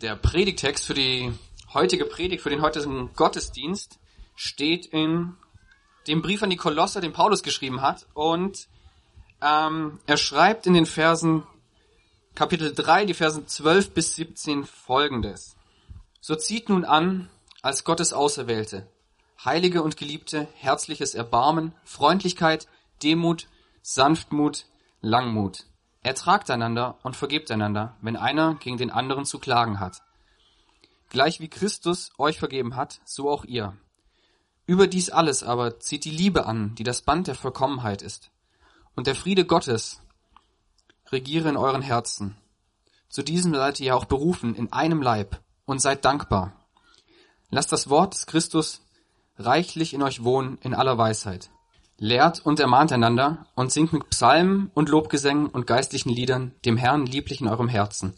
Der Predigtext für die heutige Predigt, für den heutigen Gottesdienst steht in dem Brief an die Kolosser, den Paulus geschrieben hat. Und ähm, er schreibt in den Versen Kapitel 3, die Versen 12 bis 17 folgendes. So zieht nun an, als Gottes Auserwählte, Heilige und Geliebte, herzliches Erbarmen, Freundlichkeit, Demut, Sanftmut, Langmut. Ertragt einander und vergebt einander, wenn einer gegen den anderen zu klagen hat. Gleich wie Christus euch vergeben hat, so auch ihr. Über dies alles aber zieht die Liebe an, die das Band der Vollkommenheit ist. Und der Friede Gottes regiere in euren Herzen. Zu diesem seid ihr ja auch berufen in einem Leib und seid dankbar. Lasst das Wort des Christus reichlich in euch wohnen in aller Weisheit. Lehrt und ermahnt einander und singt mit Psalmen und Lobgesängen und geistlichen Liedern dem Herrn lieblich in eurem Herzen.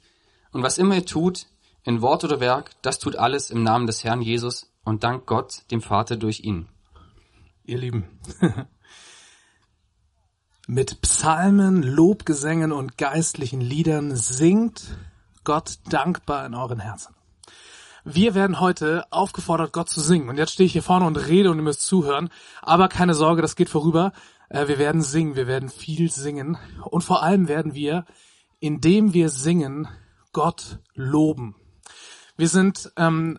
Und was immer ihr tut, in Wort oder Werk, das tut alles im Namen des Herrn Jesus und dank Gott, dem Vater, durch ihn. Ihr Lieben, mit Psalmen, Lobgesängen und geistlichen Liedern singt Gott dankbar in euren Herzen. Wir werden heute aufgefordert, Gott zu singen. Und jetzt stehe ich hier vorne und rede und ihr müsst zuhören. Aber keine Sorge, das geht vorüber. Äh, wir werden singen, wir werden viel singen. Und vor allem werden wir, indem wir singen, Gott loben. Wir sind ähm,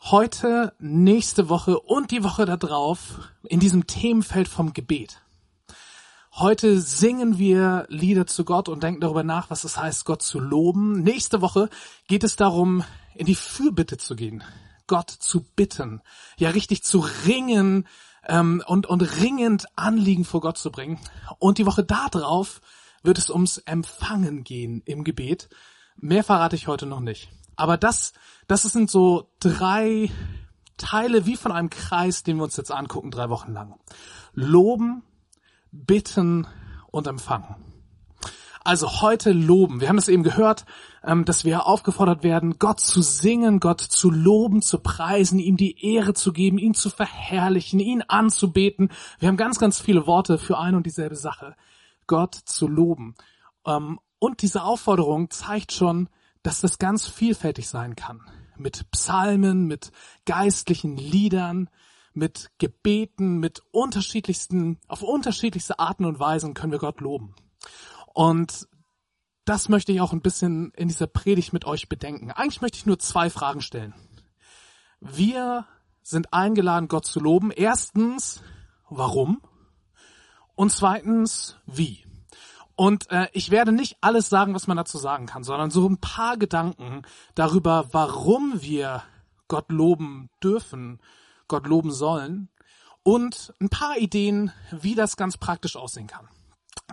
heute, nächste Woche und die Woche darauf in diesem Themenfeld vom Gebet. Heute singen wir Lieder zu Gott und denken darüber nach, was es heißt, Gott zu loben. Nächste Woche geht es darum, in die Fürbitte zu gehen, Gott zu bitten, ja richtig zu ringen ähm, und, und ringend Anliegen vor Gott zu bringen. Und die Woche darauf wird es ums Empfangen gehen im Gebet. Mehr verrate ich heute noch nicht. Aber das, das sind so drei Teile wie von einem Kreis, den wir uns jetzt angucken, drei Wochen lang. Loben, bitten und empfangen. Also heute loben. Wir haben das eben gehört, ähm, dass wir aufgefordert werden, Gott zu singen, Gott zu loben, zu preisen, ihm die Ehre zu geben, ihn zu verherrlichen, ihn anzubeten. Wir haben ganz, ganz viele Worte für eine und dieselbe Sache. Gott zu loben. Ähm, und diese Aufforderung zeigt schon, dass das ganz vielfältig sein kann. Mit Psalmen, mit geistlichen Liedern, mit Gebeten, mit unterschiedlichsten, auf unterschiedlichste Arten und Weisen können wir Gott loben. Und das möchte ich auch ein bisschen in dieser Predigt mit euch bedenken. Eigentlich möchte ich nur zwei Fragen stellen. Wir sind eingeladen, Gott zu loben. Erstens, warum? Und zweitens, wie? Und äh, ich werde nicht alles sagen, was man dazu sagen kann, sondern so ein paar Gedanken darüber, warum wir Gott loben dürfen, Gott loben sollen und ein paar Ideen, wie das ganz praktisch aussehen kann.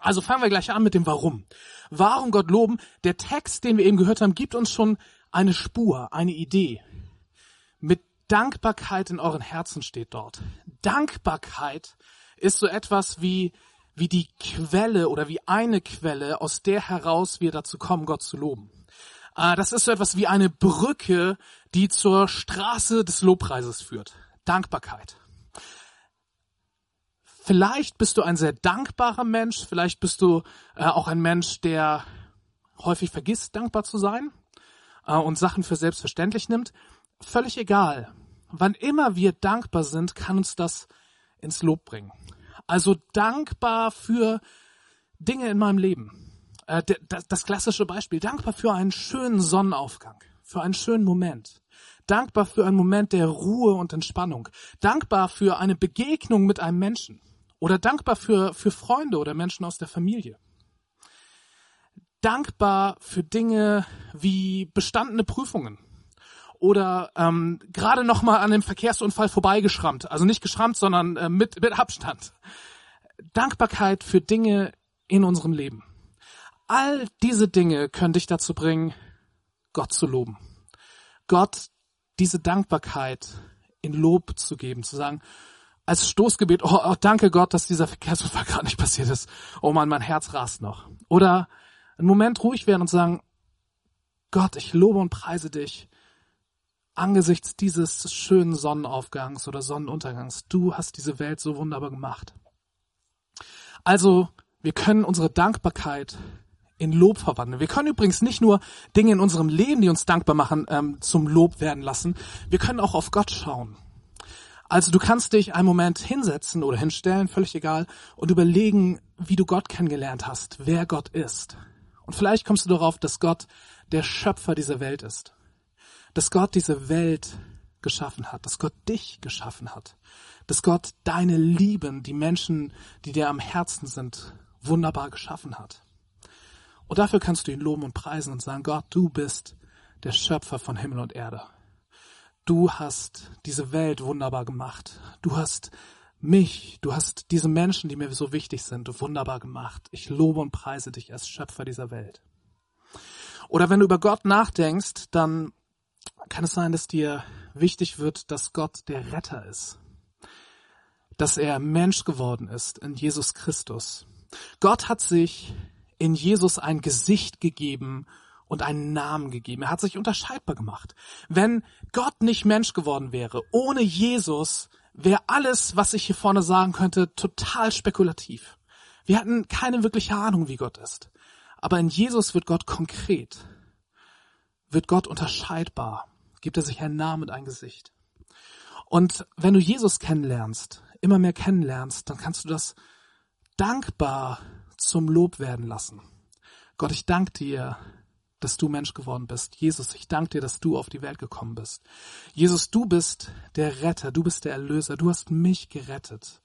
Also fangen wir gleich an mit dem Warum. Warum Gott loben? Der Text, den wir eben gehört haben, gibt uns schon eine Spur, eine Idee. Mit Dankbarkeit in euren Herzen steht dort. Dankbarkeit ist so etwas wie wie die Quelle oder wie eine Quelle, aus der heraus wir dazu kommen, Gott zu loben. Äh, das ist so etwas wie eine Brücke, die zur Straße des Lobpreises führt. Dankbarkeit. Vielleicht bist du ein sehr dankbarer Mensch, vielleicht bist du äh, auch ein Mensch, der häufig vergisst, dankbar zu sein äh, und Sachen für selbstverständlich nimmt. Völlig egal. Wann immer wir dankbar sind, kann uns das ins Lob bringen. Also dankbar für Dinge in meinem Leben. Äh, das klassische Beispiel. Dankbar für einen schönen Sonnenaufgang, für einen schönen Moment. Dankbar für einen Moment der Ruhe und Entspannung. Dankbar für eine Begegnung mit einem Menschen. Oder dankbar für, für Freunde oder Menschen aus der Familie. Dankbar für Dinge wie bestandene Prüfungen oder ähm, gerade noch mal an dem Verkehrsunfall vorbeigeschrammt. Also nicht geschrammt, sondern äh, mit, mit Abstand. Dankbarkeit für Dinge in unserem Leben. All diese Dinge können dich dazu bringen, Gott zu loben. Gott diese Dankbarkeit in Lob zu geben, zu sagen, als Stoßgebet, oh, oh danke Gott, dass dieser Verkehrsunfall gerade nicht passiert ist. Oh man, mein Herz rast noch. Oder einen Moment ruhig werden und sagen, Gott, ich lobe und preise dich angesichts dieses schönen Sonnenaufgangs oder Sonnenuntergangs. Du hast diese Welt so wunderbar gemacht. Also, wir können unsere Dankbarkeit in Lob verwandeln. Wir können übrigens nicht nur Dinge in unserem Leben, die uns dankbar machen, ähm, zum Lob werden lassen. Wir können auch auf Gott schauen. Also du kannst dich einen Moment hinsetzen oder hinstellen, völlig egal, und überlegen, wie du Gott kennengelernt hast, wer Gott ist. Und vielleicht kommst du darauf, dass Gott der Schöpfer dieser Welt ist. Dass Gott diese Welt geschaffen hat, dass Gott dich geschaffen hat, dass Gott deine Lieben, die Menschen, die dir am Herzen sind, wunderbar geschaffen hat. Und dafür kannst du ihn loben und preisen und sagen, Gott, du bist der Schöpfer von Himmel und Erde. Du hast diese Welt wunderbar gemacht. Du hast mich, du hast diese Menschen, die mir so wichtig sind, wunderbar gemacht. Ich lobe und preise dich als Schöpfer dieser Welt. Oder wenn du über Gott nachdenkst, dann kann es sein, dass dir wichtig wird, dass Gott der Retter ist. Dass er Mensch geworden ist in Jesus Christus. Gott hat sich in Jesus ein Gesicht gegeben und einen Namen gegeben. Er hat sich unterscheidbar gemacht. Wenn Gott nicht Mensch geworden wäre, ohne Jesus, wäre alles, was ich hier vorne sagen könnte, total spekulativ. Wir hatten keine wirkliche Ahnung, wie Gott ist. Aber in Jesus wird Gott konkret, wird Gott unterscheidbar, gibt er sich einen Namen und ein Gesicht. Und wenn du Jesus kennenlernst, immer mehr kennenlernst, dann kannst du das dankbar zum Lob werden lassen. Gott, ich danke dir, dass du Mensch geworden bist. Jesus, ich danke dir, dass du auf die Welt gekommen bist. Jesus, du bist der Retter, du bist der Erlöser, du hast mich gerettet.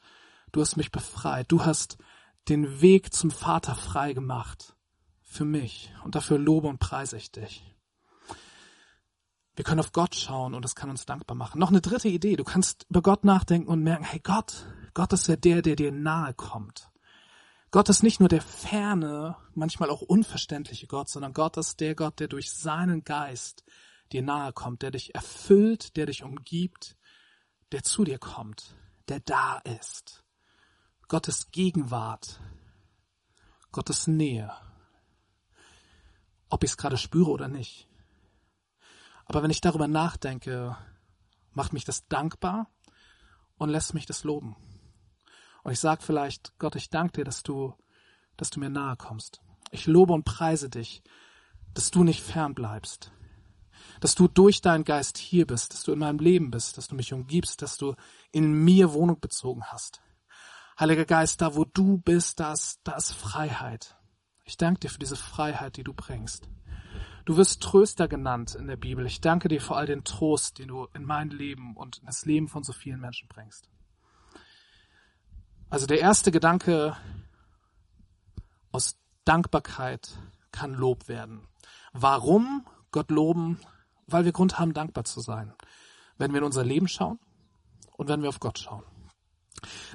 Du hast mich befreit. Du hast den Weg zum Vater frei gemacht. Für mich. Und dafür lobe und preise ich dich. Wir können auf Gott schauen und das kann uns dankbar machen. Noch eine dritte Idee. Du kannst über Gott nachdenken und merken, hey Gott, Gott ist ja der, der dir nahe kommt. Gott ist nicht nur der ferne, manchmal auch unverständliche Gott, sondern Gott ist der Gott, der durch seinen Geist dir nahe kommt, der dich erfüllt, der dich umgibt, der zu dir kommt, der da ist. Gottes Gegenwart, Gottes Nähe. Ob ich es gerade spüre oder nicht. Aber wenn ich darüber nachdenke, macht mich das dankbar und lässt mich das loben. Und ich sage vielleicht, Gott, ich danke dir, dass du, dass du mir nahe kommst. Ich lobe und preise dich, dass du nicht fern bleibst. Dass du durch deinen Geist hier bist, dass du in meinem Leben bist, dass du mich umgibst, dass du in mir Wohnung bezogen hast. Heiliger Geist, da wo du bist, da ist, da ist Freiheit. Ich danke dir für diese Freiheit, die du bringst. Du wirst Tröster genannt in der Bibel. Ich danke dir für all den Trost, den du in mein Leben und in das Leben von so vielen Menschen bringst. Also der erste Gedanke aus Dankbarkeit kann Lob werden. Warum Gott loben? Weil wir Grund haben, dankbar zu sein. Wenn wir in unser Leben schauen und wenn wir auf Gott schauen.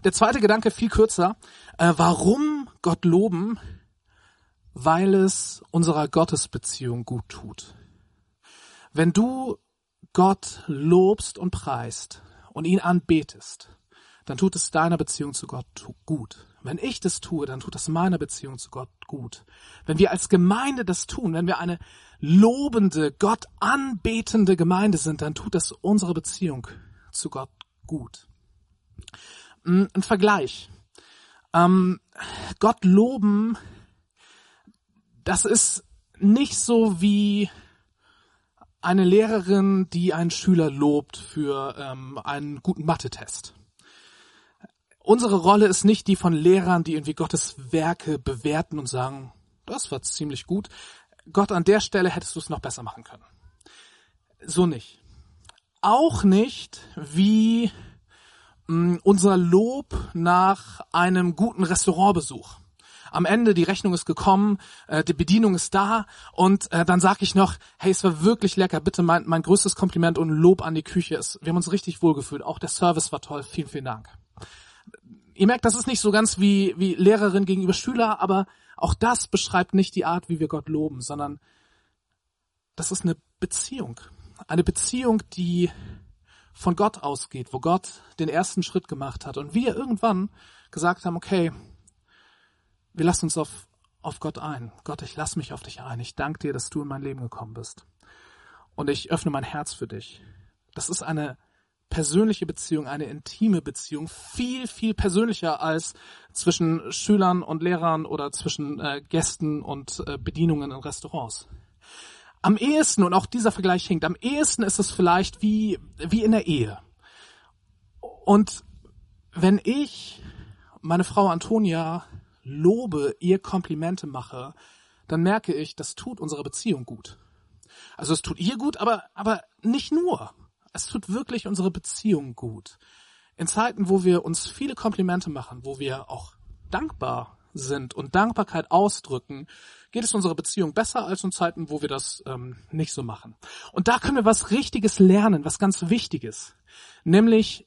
Der zweite Gedanke viel kürzer. Äh, warum Gott loben? Weil es unserer Gottesbeziehung gut tut. Wenn du Gott lobst und preist und ihn anbetest, dann tut es deiner Beziehung zu Gott gut. Wenn ich das tue, dann tut es meiner Beziehung zu Gott gut. Wenn wir als Gemeinde das tun, wenn wir eine lobende, Gott anbetende Gemeinde sind, dann tut das unsere Beziehung zu Gott gut. Mm, ein Vergleich. Ähm, Gott loben, das ist nicht so wie eine Lehrerin, die einen Schüler lobt für ähm, einen guten Mathe-Test. Unsere Rolle ist nicht die von Lehrern, die irgendwie Gottes Werke bewerten und sagen, das war ziemlich gut. Gott, an der Stelle hättest du es noch besser machen können. So nicht. Auch nicht wie mh, mm, unser Lob nach einem guten Restaurantbesuch. Am Ende, die Rechnung ist gekommen, äh, die Bedienung ist da und äh, dann sage ich noch, hey, es war wirklich lecker, bitte mein, mein größtes Kompliment und Lob an die Küche ist. Wir haben uns richtig wohlgefühlt, auch der Service war toll, vielen, vielen Dank ihr merkt, das ist nicht so ganz wie, wie Lehrerin gegenüber Schüler, aber auch das beschreibt nicht die Art, wie wir Gott loben, sondern das ist eine Beziehung. Eine Beziehung, die von Gott ausgeht, wo Gott den ersten Schritt gemacht hat und wir irgendwann gesagt haben, okay, wir lassen uns auf, auf Gott ein. Gott, ich lass mich auf dich ein. Ich danke dir, dass du in mein Leben gekommen bist. Und ich öffne mein Herz für dich. Das ist eine persönliche Beziehung, eine intime Beziehung, viel, viel persönlicher als zwischen Schülern und Lehrern oder zwischen äh, Gästen und äh, Bedienungen in Restaurants. Am ehesten, und auch dieser Vergleich hinkt, am ehesten ist es vielleicht wie, wie in der Ehe. Und wenn ich meine Frau Antonia lobe, ihr Komplimente mache, dann merke ich, das tut unserer Beziehung gut. Also es tut ihr gut, aber, aber nicht nur. Es tut wirklich unsere Beziehung gut. In Zeiten, wo wir uns viele Komplimente machen, wo wir auch dankbar sind und Dankbarkeit ausdrücken, geht es unserer Beziehung besser als in Zeiten, wo wir das ähm, nicht so machen. Und da können wir was Richtiges lernen, was ganz Wichtiges. Nämlich,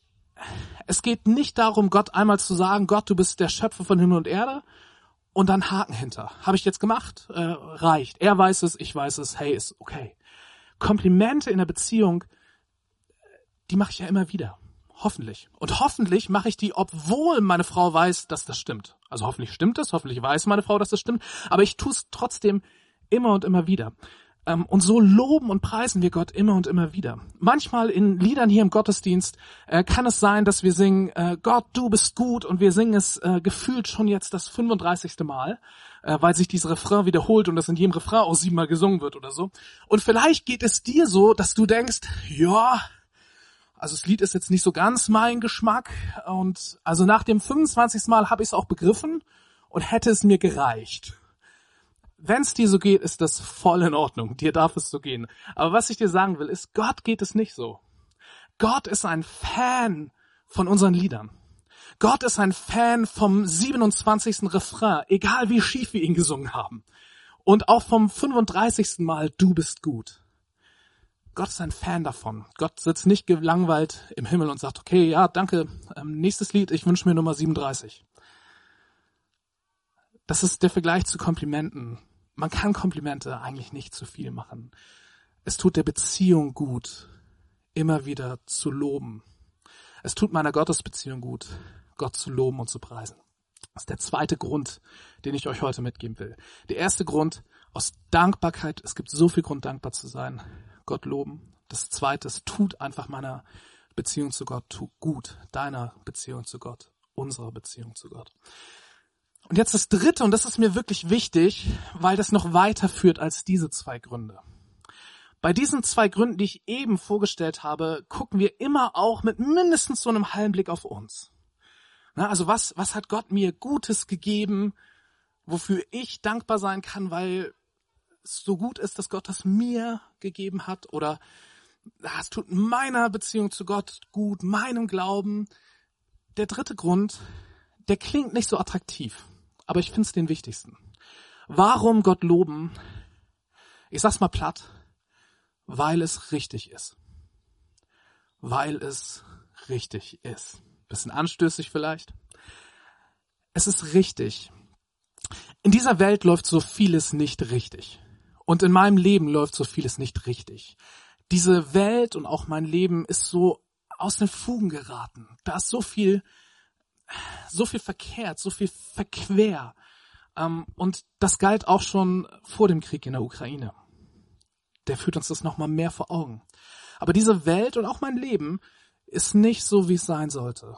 es geht nicht darum, Gott einmal zu sagen, Gott, du bist der Schöpfer von Himmel und Erde und dann Haken hinter. Habe ich jetzt gemacht? Äh, reicht. Er weiß es, ich weiß es, hey, ist okay. Komplimente in der Beziehung, die mache ich ja immer wieder. Hoffentlich. Und hoffentlich mache ich die, obwohl meine Frau weiß, dass das stimmt. Also hoffentlich stimmt es, hoffentlich weiß meine Frau, dass das stimmt, aber ich tue es trotzdem immer und immer wieder. Ähm, und so loben und preisen wir Gott immer und immer wieder. Manchmal in Liedern hier im Gottesdienst äh, kann es sein, dass wir singen, äh, Gott, du bist gut, und wir singen es äh, gefühlt schon jetzt das 35. Mal, weil sich dieser Refrain wiederholt und das in jedem Refrain auch siebenmal gesungen wird oder so. Und vielleicht geht es dir so, dass du denkst, ja, also das Lied ist jetzt nicht so ganz mein Geschmack und also nach dem 25. Mal habe ich es auch begriffen und hätte es mir gereicht. Wenn es dir so geht, ist das voll in Ordnung. Dir darf es so gehen. Aber was ich dir sagen will, ist, Gott geht es nicht so. Gott ist ein Fan von unseren Liedern. Gott ist ein Fan vom 27. Refrain, egal wie schief wir ihn gesungen haben. Und auch vom 35. Mal, du bist gut. Gott ist ein Fan davon. Gott sitzt nicht gelangweilt im Himmel und sagt, okay, ja, danke, ähm, nächstes Lied, ich wünsche mir Nummer 37. Das ist der Vergleich zu Komplimenten. Man kann Komplimente eigentlich nicht zu viel machen. Es tut der Beziehung gut, immer wieder zu loben. Es tut meiner Gottesbeziehung gut, Gott zu loben und zu preisen. Das ist der zweite Grund, den ich euch heute mitgeben will. Der erste Grund aus Dankbarkeit. Es gibt so viel Grund, dankbar zu sein. Gott loben. Das zweite, es tut einfach meiner Beziehung zu Gott tut gut. Deiner Beziehung zu Gott. Unserer Beziehung zu Gott. Und jetzt das dritte, und das ist mir wirklich wichtig, weil das noch weiter führt als diese zwei Gründe. Bei diesen zwei Gründen, die ich eben vorgestellt habe, gucken wir immer auch mit mindestens so einem halben Blick auf uns. Na, also was, was hat Gott mir Gutes gegeben, wofür ich dankbar sein kann, weil es so gut ist, dass Gott das mir gegeben hat oder es tut meiner Beziehung zu Gott gut, meinem Glauben. Der dritte Grund, der klingt nicht so attraktiv aber ich finde es den wichtigsten. Warum Gott loben? Ich sag's mal platt, weil es richtig ist. Weil es richtig ist. Bisschen anstößig vielleicht. Es ist richtig. In dieser Welt läuft so vieles nicht richtig. Und in meinem Leben läuft so vieles nicht richtig. Diese Welt und auch mein Leben ist so aus den Fugen geraten. Da ist so viel so viel verkehrt, so viel verquer. Ähm, und das galt auch schon vor dem Krieg in der Ukraine. Der führt uns das nochmal mehr vor Augen. Aber diese Welt und auch mein Leben ist nicht so, wie es sein sollte.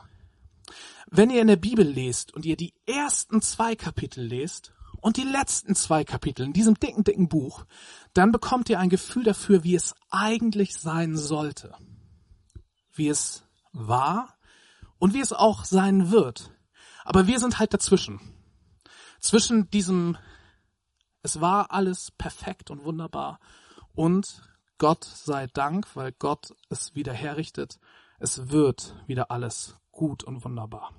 Wenn ihr in der Bibel lest und ihr die ersten zwei Kapitel lest und die letzten zwei Kapitel in diesem dicken, dicken Buch, dann bekommt ihr ein Gefühl dafür, wie es eigentlich sein sollte. Wie es war und wie es auch sein wird. Aber wir sind halt dazwischen. Zwischen diesem, es war alles perfekt und wunderbar und Gott sei Dank, weil Gott es wieder herrichtet, es wird wieder alles gut und wunderbar.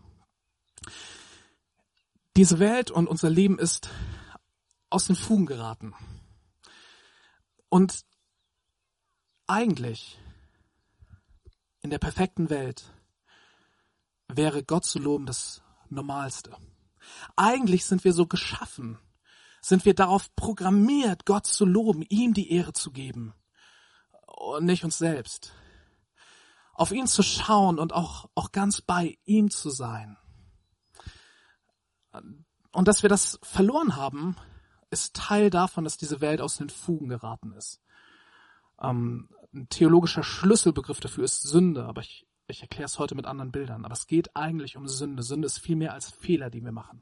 Diese Welt und unser Leben ist aus den Fugen geraten. Und eigentlich in der perfekten Welt wäre Gott zu loben das Normalste. Eigentlich sind wir so geschaffen, sind wir darauf programmiert, Gott zu loben, ihm die Ehre zu geben und nicht uns selbst. Auf ihn zu schauen und auch, auch ganz bei ihm zu sein. Und dass wir das verloren haben, ist Teil davon, dass diese Welt aus den Fugen geraten ist. Ähm, ein theologischer Schlüsselbegriff dafür ist Sünde, aber ich Ich erkläre es heute mit anderen Bildern, aber es geht eigentlich um Sünde. Sünde ist viel mehr als Fehler, die wir machen.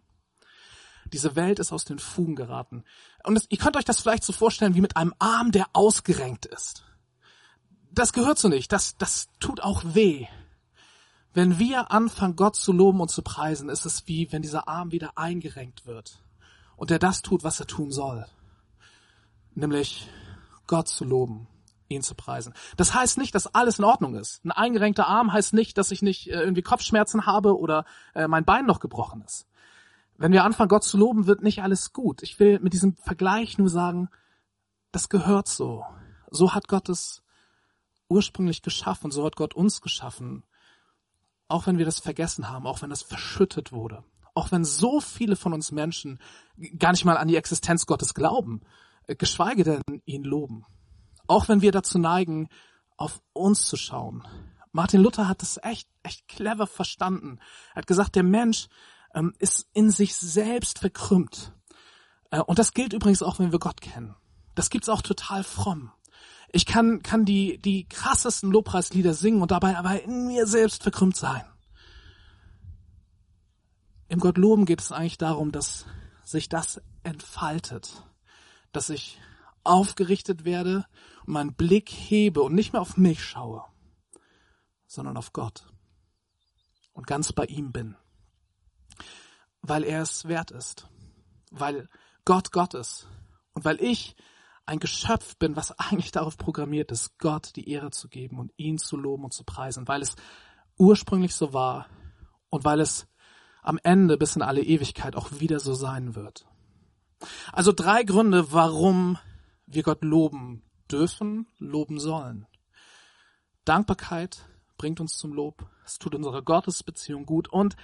Diese Welt ist aus den Fugen geraten. Und es, ihr könnt euch das vielleicht so vorstellen wie mit einem Arm, der ausgerenkt ist. Das gehört so nicht. Das, das tut auch weh. Wenn wir anfangen, Gott zu loben und zu preisen, ist es wie, wenn dieser Arm wieder eingerenkt wird und er das tut, was er tun soll. Nämlich Gott zu loben, ihn zu preisen. Das heißt nicht, dass alles in Ordnung ist. Ein eingerenkter Arm heißt nicht, dass ich nicht äh, irgendwie Kopfschmerzen habe oder äh, mein Bein noch gebrochen ist. Wenn wir anfangen, Gott zu loben, wird nicht alles gut. Ich will mit diesem Vergleich nur sagen, das gehört so. So hat Gott es ursprünglich geschaffen, so hat Gott uns geschaffen. Auch wenn wir das vergessen haben, auch wenn das verschüttet wurde. Auch wenn so viele von uns Menschen gar nicht mal an die Existenz Gottes glauben, äh, geschweige denn ihn loben. Auch wenn wir dazu neigen, auf uns zu schauen. Martin Luther hat das echt, echt clever verstanden. Er hat gesagt, der Mensch ähm, ist in sich selbst verkrümmt. Äh, und das gilt übrigens auch, wenn wir Gott kennen. Das gibt's auch total fromm. Ich kann, kann die, die krassesten Lobpreislieder singen und dabei aber in mir selbst verkrümmt sein. Im Gott loben geht es eigentlich darum, dass sich das entfaltet, dass ich aufgerichtet werde und meinen Blick hebe und nicht mehr auf mich schaue, sondern auf Gott und ganz bei ihm bin. Weil er es wert ist, weil Gott Gott ist. Und weil ich ein Geschöpf bin, was eigentlich darauf programmiert ist, Gott die Ehre zu geben und ihn zu loben und zu preisen, weil es ursprünglich so war und weil es am Ende bis in alle Ewigkeit auch wieder so sein wird. Also drei Gründe, warum wir Gott loben dürfen, loben sollen. Dankbarkeit bringt uns zum Lob, es tut unserer Gottesbeziehung gut und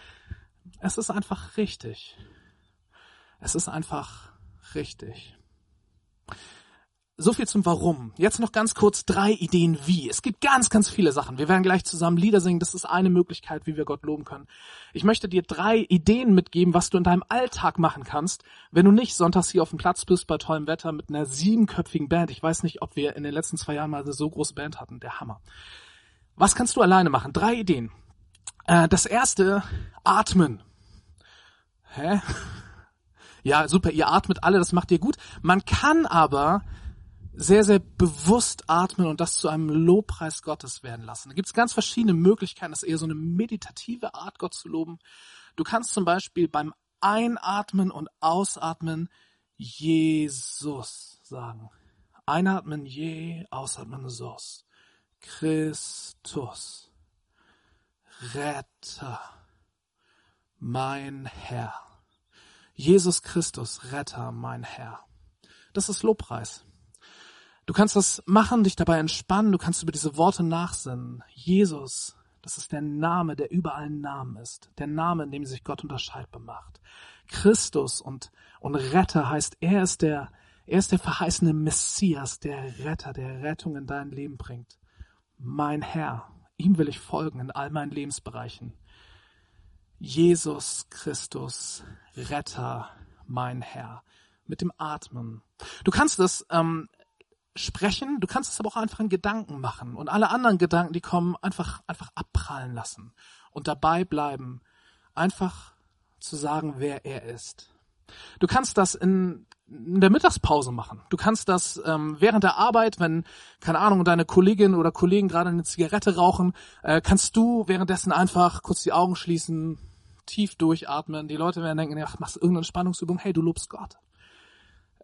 es ist einfach richtig. Es ist einfach richtig. So viel zum Warum. Jetzt noch ganz kurz drei Ideen wie. Es gibt ganz, ganz viele Sachen. Wir werden gleich zusammen Lieder singen. Das ist eine Möglichkeit, wie wir Gott loben können. Ich möchte dir drei Ideen mitgeben, was du in deinem Alltag machen kannst, wenn du nicht sonntags hier auf dem Platz bist bei tollem Wetter mit einer siebenköpfigen Band. Ich weiß nicht, ob wir in den letzten zwei Jahren mal eine so große Band hatten. Der Hammer. Was kannst du alleine machen? Drei Ideen. Äh, das erste, atmen. Hä? Ja, super, ihr atmet alle, das macht ihr gut. Man kann aber sehr, sehr bewusst atmen und das zu einem Lobpreis Gottes werden lassen. Da gibt es ganz verschiedene Möglichkeiten. Das eher so eine meditative Art, Gott zu loben. Du kannst zum Beispiel beim Einatmen und Ausatmen Jesus sagen. Einatmen je, ausatmen sos. Christus. Retter, mein Herr. Jesus Christus, Retter, mein Herr. Das ist Lobpreis. Du kannst das machen, dich dabei entspannen, du kannst über diese Worte nachsinnen. Jesus, das ist der Name, der über allen Namen ist. Der Name, in dem sich Gott unterscheidbar macht. Christus und, und Retter heißt, er ist der, er ist der verheißene Messias, der Retter, der Rettung in dein Leben bringt. Mein Herr, Ihm will ich folgen in all meinen Lebensbereichen. Jesus Christus, Retter, mein Herr, mit dem Atmen. Du kannst es ähm, sprechen, du kannst es aber auch einfach in Gedanken machen und alle anderen Gedanken, die kommen, einfach einfach abprallen lassen und dabei bleiben, einfach zu sagen, wer er ist. Du kannst das in in der Mittagspause machen. Du kannst das ähm, während der Arbeit, wenn, keine Ahnung, deine Kollegin oder Kollegen gerade eine Zigarette rauchen, äh, kannst du währenddessen einfach kurz die Augen schließen, tief durchatmen. Die Leute werden denken, ach, machst irgendeine Spannungsübung, hey, du lobst Gott.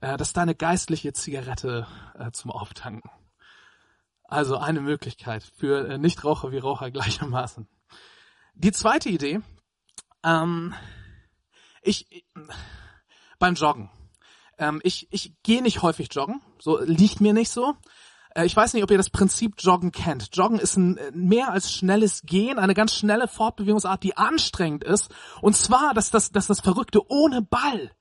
Äh, das ist deine geistliche Zigarette äh, zum Auftanken. Also eine Möglichkeit für äh, Nichtraucher wie Raucher gleichermaßen. Die zweite Idee, ähm, ich, beim Joggen ähm, ich ich gehe nicht häufig joggen, so liegt mir nicht so. Äh, ich weiß nicht, ob ihr das Prinzip Joggen kennt. Joggen ist ein äh, mehr als schnelles Gehen, eine ganz schnelle Fortbewegungsart, die anstrengend ist. Und zwar, dass das, dass das Verrückte ohne Ball,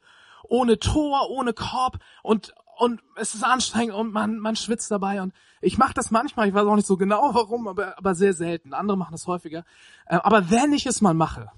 ohne Tor, ohne Korb und und es ist anstrengend und man man schwitzt dabei und ich mache das manchmal, ich weiß auch nicht so genau warum, aber aber sehr selten. Andere machen das häufiger. Äh, aber wenn ich es mal mache,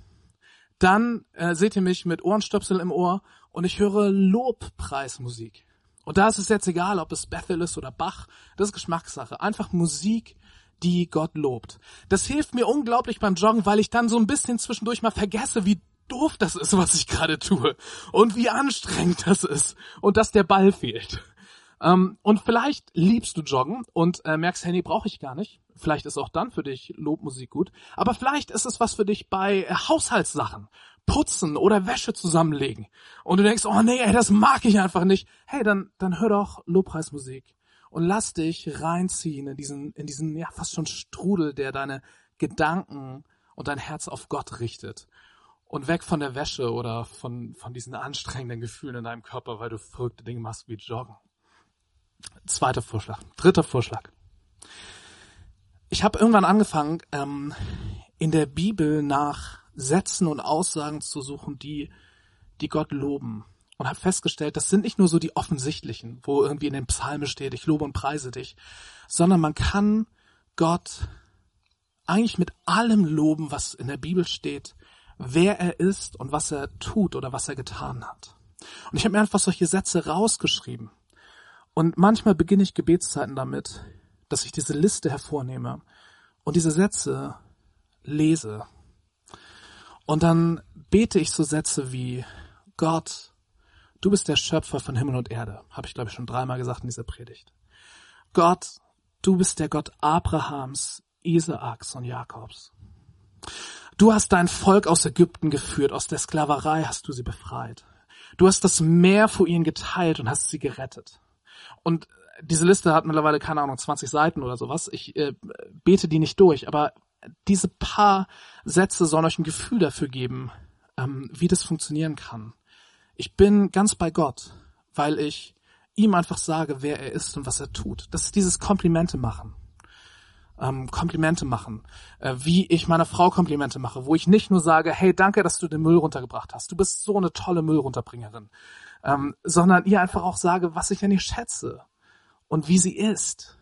dann äh, seht ihr mich mit Ohrenstöpsel im Ohr und ich höre Lobpreismusik. Und da ist es jetzt egal, ob es Bethel ist oder Bach, das ist Geschmackssache. Einfach Musik, die Gott lobt. Das hilft mir unglaublich beim Joggen, weil ich dann so ein bisschen zwischendurch mal vergesse, wie doof das ist, was ich gerade tue und wie anstrengend das ist und dass der Ball fehlt. Ähm, und vielleicht liebst du Joggen und äh, merkst, hey, nee, brauche ich gar nicht. Vielleicht ist auch dann für dich Lobmusik gut. Aber vielleicht ist es was für dich bei äh, Haushaltssachen. Putzen oder Wäsche zusammenlegen. Und du denkst, oh nee, ey, das mag ich einfach nicht. Hey, dann, dann hör doch Lobpreismusik. Und lass dich reinziehen in diesen, in diesen, ja, fast schon Strudel, der deine Gedanken und dein Herz auf Gott richtet. Und weg von der Wäsche oder von, von diesen anstrengenden Gefühlen in deinem Körper, weil du verrückte Dinge machst wie Joggen. Zweiter Vorschlag. Dritter Vorschlag. Ich habe irgendwann angefangen, ähm, in der Bibel nach Sätzen und Aussagen zu suchen, die, die Gott loben. Und habe festgestellt, das sind nicht nur so die offensichtlichen, wo irgendwie in den Psalmen steht, ich lobe und preise dich, sondern man kann Gott eigentlich mit allem loben, was in der Bibel steht, wer er ist und was er tut oder was er getan hat. Und ich habe mir einfach solche Sätze rausgeschrieben. Und manchmal beginne ich Gebetszeiten damit, dass ich diese Liste hervornehme und diese Sätze lese. Und dann bete ich so Sätze wie, Gott, du bist der Schöpfer von Himmel und Erde. Habe ich, glaube ich, schon dreimal gesagt in dieser Predigt. Gott, du bist der Gott Abrahams, Isaaks und Jakobs. Du hast dein Volk aus Ägypten geführt, aus der Sklaverei hast du sie befreit. Du hast das Meer vor ihnen geteilt und hast sie gerettet. Und diese Liste hat mittlerweile, keine Ahnung, 20 Seiten oder sowas. Ich äh, bete die nicht durch, aber diese paar Sätze sollen euch ein Gefühl dafür geben, ähm, wie das funktionieren kann. Ich bin ganz bei Gott, weil ich ihm einfach sage, wer er ist und was er tut. Das ist dieses Komplimente machen. Ähm, Komplimente machen. Äh, wie ich meiner Frau Komplimente mache, wo ich nicht nur sage, hey, danke, dass du den Müll runtergebracht hast. Du bist so eine tolle Müllrunterbringerin ähm, sondern ihr einfach auch sage, was ich an ihr schätze und wie sie ist,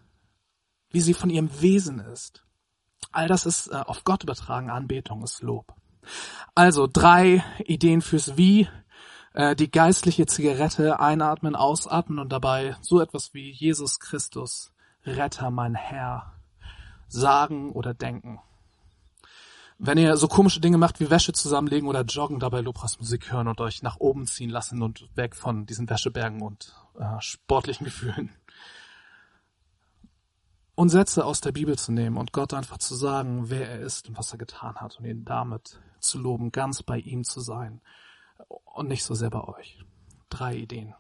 wie sie von ihrem Wesen ist. All das ist äh, auf Gott übertragen, Anbetung ist Lob. Also drei Ideen fürs Wie. Äh, die geistliche Zigarette einatmen, ausatmen und dabei so etwas wie Jesus Christus, Retter, mein Herr, sagen oder denken. Wenn ihr so komische Dinge macht wie Wäsche zusammenlegen oder joggen, dabei Lobpreismusik hören und euch nach oben ziehen lassen und weg von diesen Wäschebergen und äh, sportlichen Gefühlen. Und Sätze aus der Bibel zu nehmen und Gott einfach zu sagen, wer er ist und was er getan hat und ihn damit zu loben, ganz bei ihm zu sein und nicht so sehr bei euch. Drei Ideen.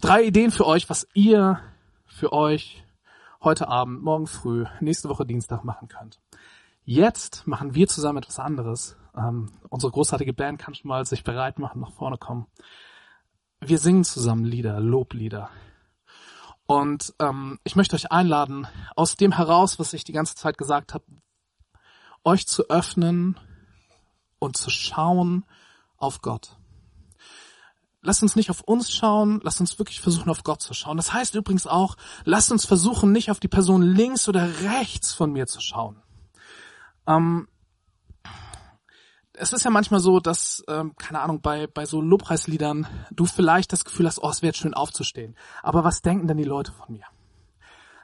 Drei Ideen für euch, was ihr für euch heute Abend, morgen früh, nächste Woche Dienstag machen könnt. Jetzt machen wir zusammen etwas anderes. Ähm, unsere großartige Band kann schon mal sich bereit machen, nach vorne kommen. Wir singen zusammen Lieder, Loblieder. Und ähm, ich möchte euch einladen, aus dem heraus, was ich die ganze Zeit gesagt habe, euch zu öffnen und zu schauen auf Gott. Lasst uns nicht auf uns schauen, lasst uns wirklich versuchen, auf Gott zu schauen. Das heißt übrigens auch, lasst uns versuchen, nicht auf die Person links oder rechts von mir zu schauen. Ähm, es ist ja manchmal so, dass, ähm, keine Ahnung, bei, bei so Lobpreisliedern du vielleicht das Gefühl hast, oh, es wäre schön aufzustehen. Aber was denken denn die Leute von mir?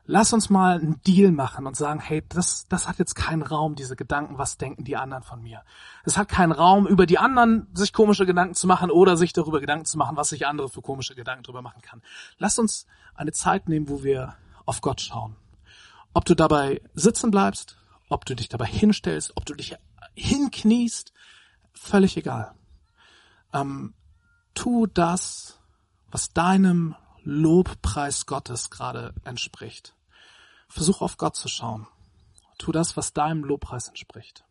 Lass uns mal einen Deal machen und sagen, hey, das, das hat jetzt keinen Raum, diese Gedanken, was denken die anderen von mir. Es hat keinen Raum, über die anderen sich komische Gedanken zu machen oder sich darüber Gedanken zu machen, was sich andere für komische Gedanken drüber machen kann. Lass uns eine Zeit nehmen, wo wir auf Gott schauen. Ob du dabei sitzen bleibst ob du dich dabei hinstellst, ob du dich hinkniest, völlig egal. Ähm, tu das, was deinem Lobpreis Gottes gerade entspricht. Versuch auf Gott zu schauen. Tu das, was deinem Lobpreis entspricht.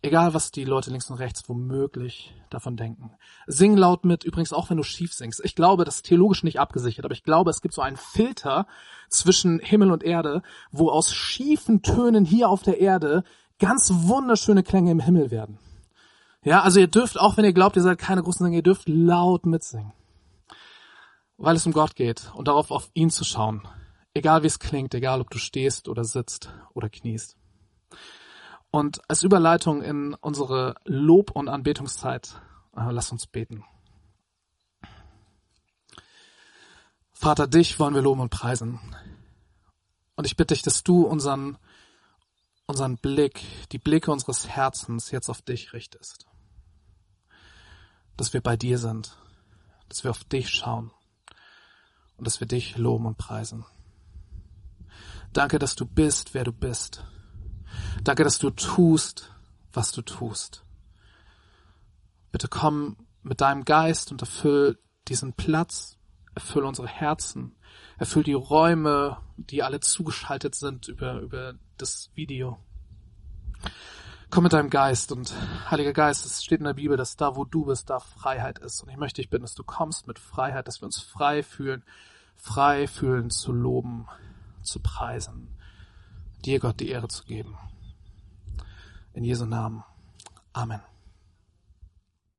Egal, was die Leute links und rechts womöglich davon denken. Sing laut mit, übrigens auch wenn du schief singst. Ich glaube, das ist theologisch nicht abgesichert, aber ich glaube, es gibt so einen Filter zwischen Himmel und Erde, wo aus schiefen Tönen hier auf der Erde ganz wunderschöne Klänge im Himmel werden. Ja, also ihr dürft, auch wenn ihr glaubt, ihr seid keine großen Sänger, ihr dürft laut mitsingen. Weil es um Gott geht und darauf auf ihn zu schauen. Egal wie es klingt, egal ob du stehst oder sitzt oder kniest. Und als Überleitung in unsere Lob- und Anbetungszeit, äh, lass uns beten. Vater, dich wollen wir loben und preisen. Und ich bitte dich, dass du unseren, unseren Blick, die Blicke unseres Herzens jetzt auf dich richtest. Dass wir bei dir sind, dass wir auf dich schauen und dass wir dich loben und preisen. Danke, dass du bist, wer du bist. Danke, dass du tust, was du tust. Bitte komm mit deinem Geist und erfüll diesen Platz, erfüll unsere Herzen, erfüll die Räume, die alle zugeschaltet sind über, über das Video. Komm mit deinem Geist und Heiliger Geist, es steht in der Bibel, dass da, wo du bist, da Freiheit ist. Und ich möchte dich bitten, dass du kommst mit Freiheit, dass wir uns frei fühlen, frei fühlen zu loben, zu preisen, dir Gott die Ehre zu geben. In Jesu Namen. Amen.